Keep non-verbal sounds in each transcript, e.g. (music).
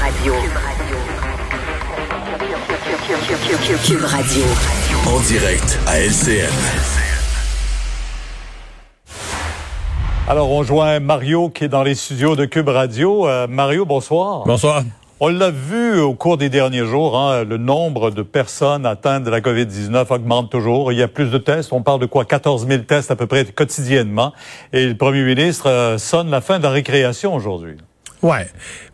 Radio. Cube Radio. En direct à LCN. Alors, on joint Mario qui est dans les studios de Cube Radio. Euh, Mario, bonsoir. Bonsoir. On l'a vu au cours des derniers jours, hein, le nombre de personnes atteintes de la COVID-19 augmente toujours. Il y a plus de tests. On parle de quoi? 14 000 tests à peu près quotidiennement. Et le premier ministre euh, sonne la fin de la récréation aujourd'hui. Ouais.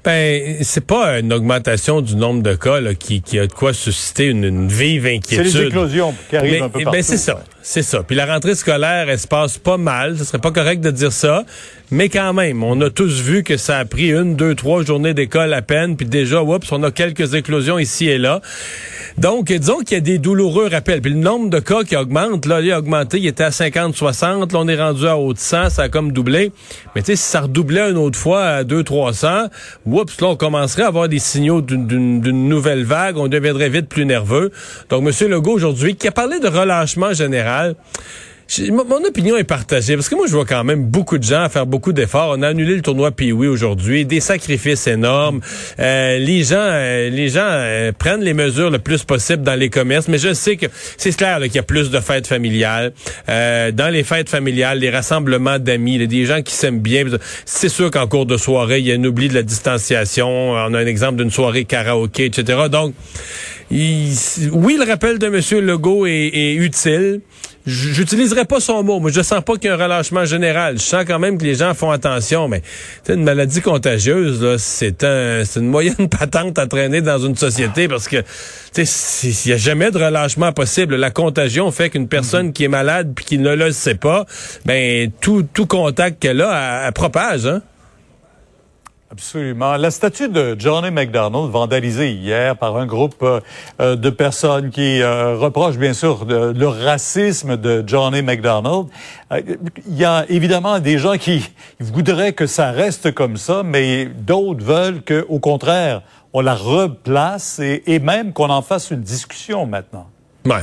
Ben, c'est pas une augmentation du nombre de cas là, qui, qui a de quoi susciter une, une vive inquiétude. C'est les éclosions qui arrivent un peu ben, partout. c'est ça. C'est ça. Puis la rentrée scolaire, elle se passe pas mal. Ce serait pas correct de dire ça. Mais quand même, on a tous vu que ça a pris une, deux, trois journées d'école à peine. Puis déjà, oups, on a quelques éclosions ici et là. Donc, disons qu'il y a des douloureux rappels. Puis le nombre de cas qui augmente, là, il a augmenté. Il était à 50, 60. Là, on est rendu à haut de 100. Ça a comme doublé. Mais tu sais, si ça redoublait une autre fois à 2, 300, oups, là, on commencerait à avoir des signaux d'une nouvelle vague. On deviendrait vite plus nerveux. Donc, M. Legault, aujourd'hui, qui a parlé de relâchement général, mon opinion est partagée parce que moi je vois quand même beaucoup de gens faire beaucoup d'efforts. On a annulé le tournoi Pee-Wee aujourd'hui, des sacrifices énormes. Euh, les gens, euh, les gens euh, prennent les mesures le plus possible dans les commerces, mais je sais que c'est clair qu'il y a plus de fêtes familiales. dans les fêtes familiales, les rassemblements d'amis, des gens qui s'aiment bien. C'est sûr qu'en cours de soirée, il y a un oubli de la distanciation. On a un exemple d'une soirée karaoké, etc. Donc oui, le rappel de M. Legault est, est utile. J'utiliserai pas son mot, mais je sens pas qu'il y a un relâchement général. Je sens quand même que les gens font attention, mais une maladie contagieuse, c'est un, une moyenne (laughs) patente à traîner dans une société parce que il y a jamais de relâchement possible. La contagion fait qu'une personne qui est malade puis qui ne le sait pas, ben tout, tout contact qu'elle a, elle, propage. Hein? Absolument. La statue de Johnny McDonald, vandalisée hier par un groupe euh, euh, de personnes qui euh, reprochent bien sûr le racisme de Johnny McDonald. Il y a évidemment des gens qui voudraient que ça reste comme ça, mais d'autres veulent que, au contraire, on la replace et, et même qu'on en fasse une discussion maintenant. Ouais.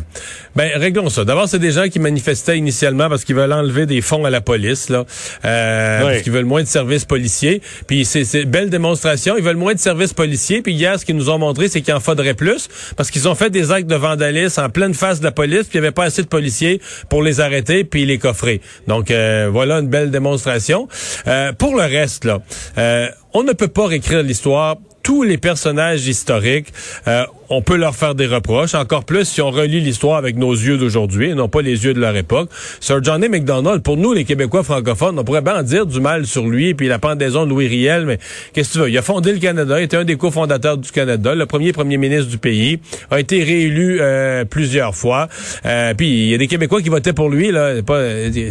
Ben réglons ça. D'abord, c'est des gens qui manifestaient initialement parce qu'ils veulent enlever des fonds à la police, là, euh, parce qu'ils veulent moins de services policiers. Puis c'est belle démonstration. Ils veulent moins de services policiers. Puis hier, ce qu'ils nous ont montré, c'est qu'il en faudrait plus parce qu'ils ont fait des actes de vandalisme en pleine face de la police. Puis il n'y avait pas assez de policiers pour les arrêter puis les coffrer. Donc euh, voilà une belle démonstration. Euh, pour le reste, là, euh, on ne peut pas réécrire l'histoire tous les personnages historiques, euh, on peut leur faire des reproches, encore plus si on relit l'histoire avec nos yeux d'aujourd'hui non pas les yeux de leur époque. Sir Johnny McDonald, pour nous, les Québécois francophones, on pourrait bien en dire du mal sur lui, puis la pendaison de Louis Riel, mais qu'est-ce que tu veux? Il a fondé le Canada, il était un des cofondateurs du Canada, le premier premier ministre du pays, a été réélu euh, plusieurs fois. Euh, puis il y a des Québécois qui votaient pour lui, là.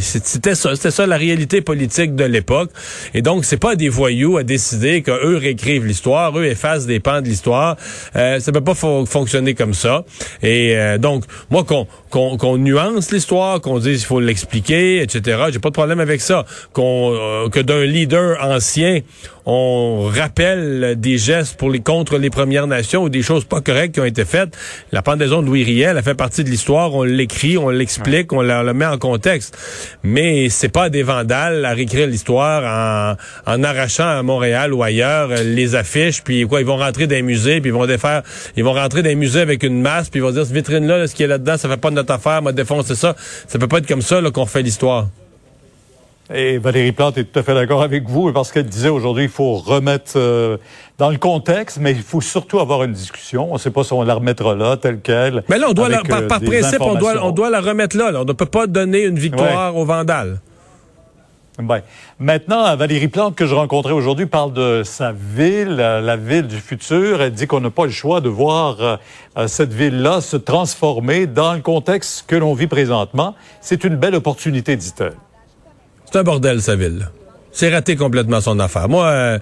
C'était ça, c'était ça la réalité politique de l'époque. Et donc, c'est pas des voyous à décider qu'eux réécrivent l'histoire, eux effacent des pans de l'histoire. Euh, ça peut pas fonctionner comme ça. Et euh, donc, moi, qu'on qu'on nuance l'histoire, qu'on dise il faut l'expliquer, etc. J'ai pas de problème avec ça. Qu'on euh, que d'un leader ancien, on rappelle des gestes pour les contre les Premières Nations ou des choses pas correctes qui ont été faites. La pendaison de Louis Riel, elle fait partie de l'histoire. On l'écrit, on l'explique, on la, met en contexte. Mais c'est pas des vandales à réécrire l'histoire en, en arrachant à Montréal ou ailleurs les affiches, puis quoi, ils vont rentrer dans les musées, puis ils vont défaire, rentrer dans les musées avec une masse, puis ils vont dire, cette vitrine-là, ce qui est là-dedans, ça fait pas de notre affaire, m'a défoncé ça. Ça peut pas être comme ça qu'on fait l'histoire. Et Valérie Plante est tout à fait d'accord avec vous parce qu'elle disait aujourd'hui il faut remettre euh, dans le contexte, mais il faut surtout avoir une discussion. On ne sait pas si on la remettra là, telle qu'elle. Mais là, on doit par, euh, principe, on doit, on doit la remettre là, On ne peut pas donner une victoire aux vandales. Ben, maintenant, Valérie Plante, que je rencontrais aujourd'hui, parle de sa ville, euh, la ville du futur. Elle dit qu'on n'a pas le choix de voir cette ville-là se transformer dans le contexte que l'on vit présentement. C'est une belle opportunité, dit-elle. C'est un bordel, sa ville. C'est raté complètement son affaire. Moi, euh,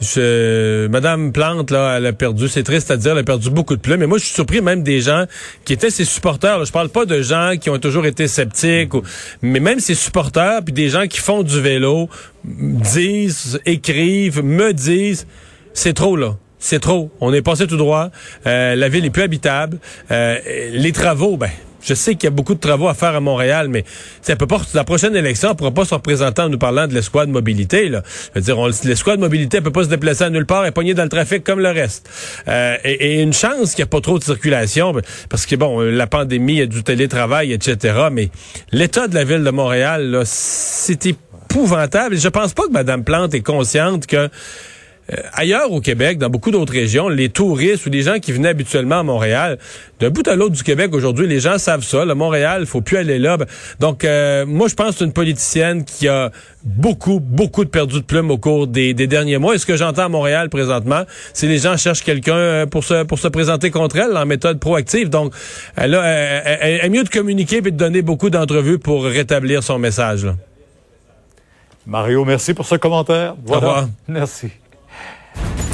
je, Madame Plante, là, elle a perdu, c'est triste à dire, elle a perdu beaucoup de plumes. Mais moi, je suis surpris même des gens qui étaient ses supporters. Là. Je parle pas de gens qui ont toujours été sceptiques, mais même ses supporters, puis des gens qui font du vélo, disent, écrivent, me disent, c'est trop là. C'est trop. On est passé tout droit. Euh, la ville est plus habitable. Euh, les travaux, ben, je sais qu'il y a beaucoup de travaux à faire à Montréal, mais ça peut pas, la prochaine élection, on pourra pas se représenter en nous parlant de l'escouade mobilité. Là. Je veux dire, l'escouade mobilité elle peut pas se déplacer à nulle part et pogner dans le trafic comme le reste. Euh, et, et, une chance qu'il n'y a pas trop de circulation, parce que bon, la pandémie, il y a du télétravail, etc. Mais l'état de la ville de Montréal, c'est épouvantable. Je pense pas que Mme Plante est consciente que euh, ailleurs au Québec, dans beaucoup d'autres régions, les touristes ou les gens qui venaient habituellement à Montréal, d'un bout à l'autre du Québec aujourd'hui, les gens savent ça. Le Montréal, il faut plus aller là. Donc, euh, moi, je pense que c'est une politicienne qui a beaucoup, beaucoup de perdu de plumes au cours des, derniers mois. Et ce que j'entends à Montréal présentement, c'est les gens cherchent quelqu'un euh, pour se, pour se présenter contre elle en méthode proactive. Donc, elle, a, elle, mieux de communiquer et de donner beaucoup d'entrevues pour rétablir son message. Mario, merci pour ce commentaire. Voilà. Au revoir. (laughs) Merci.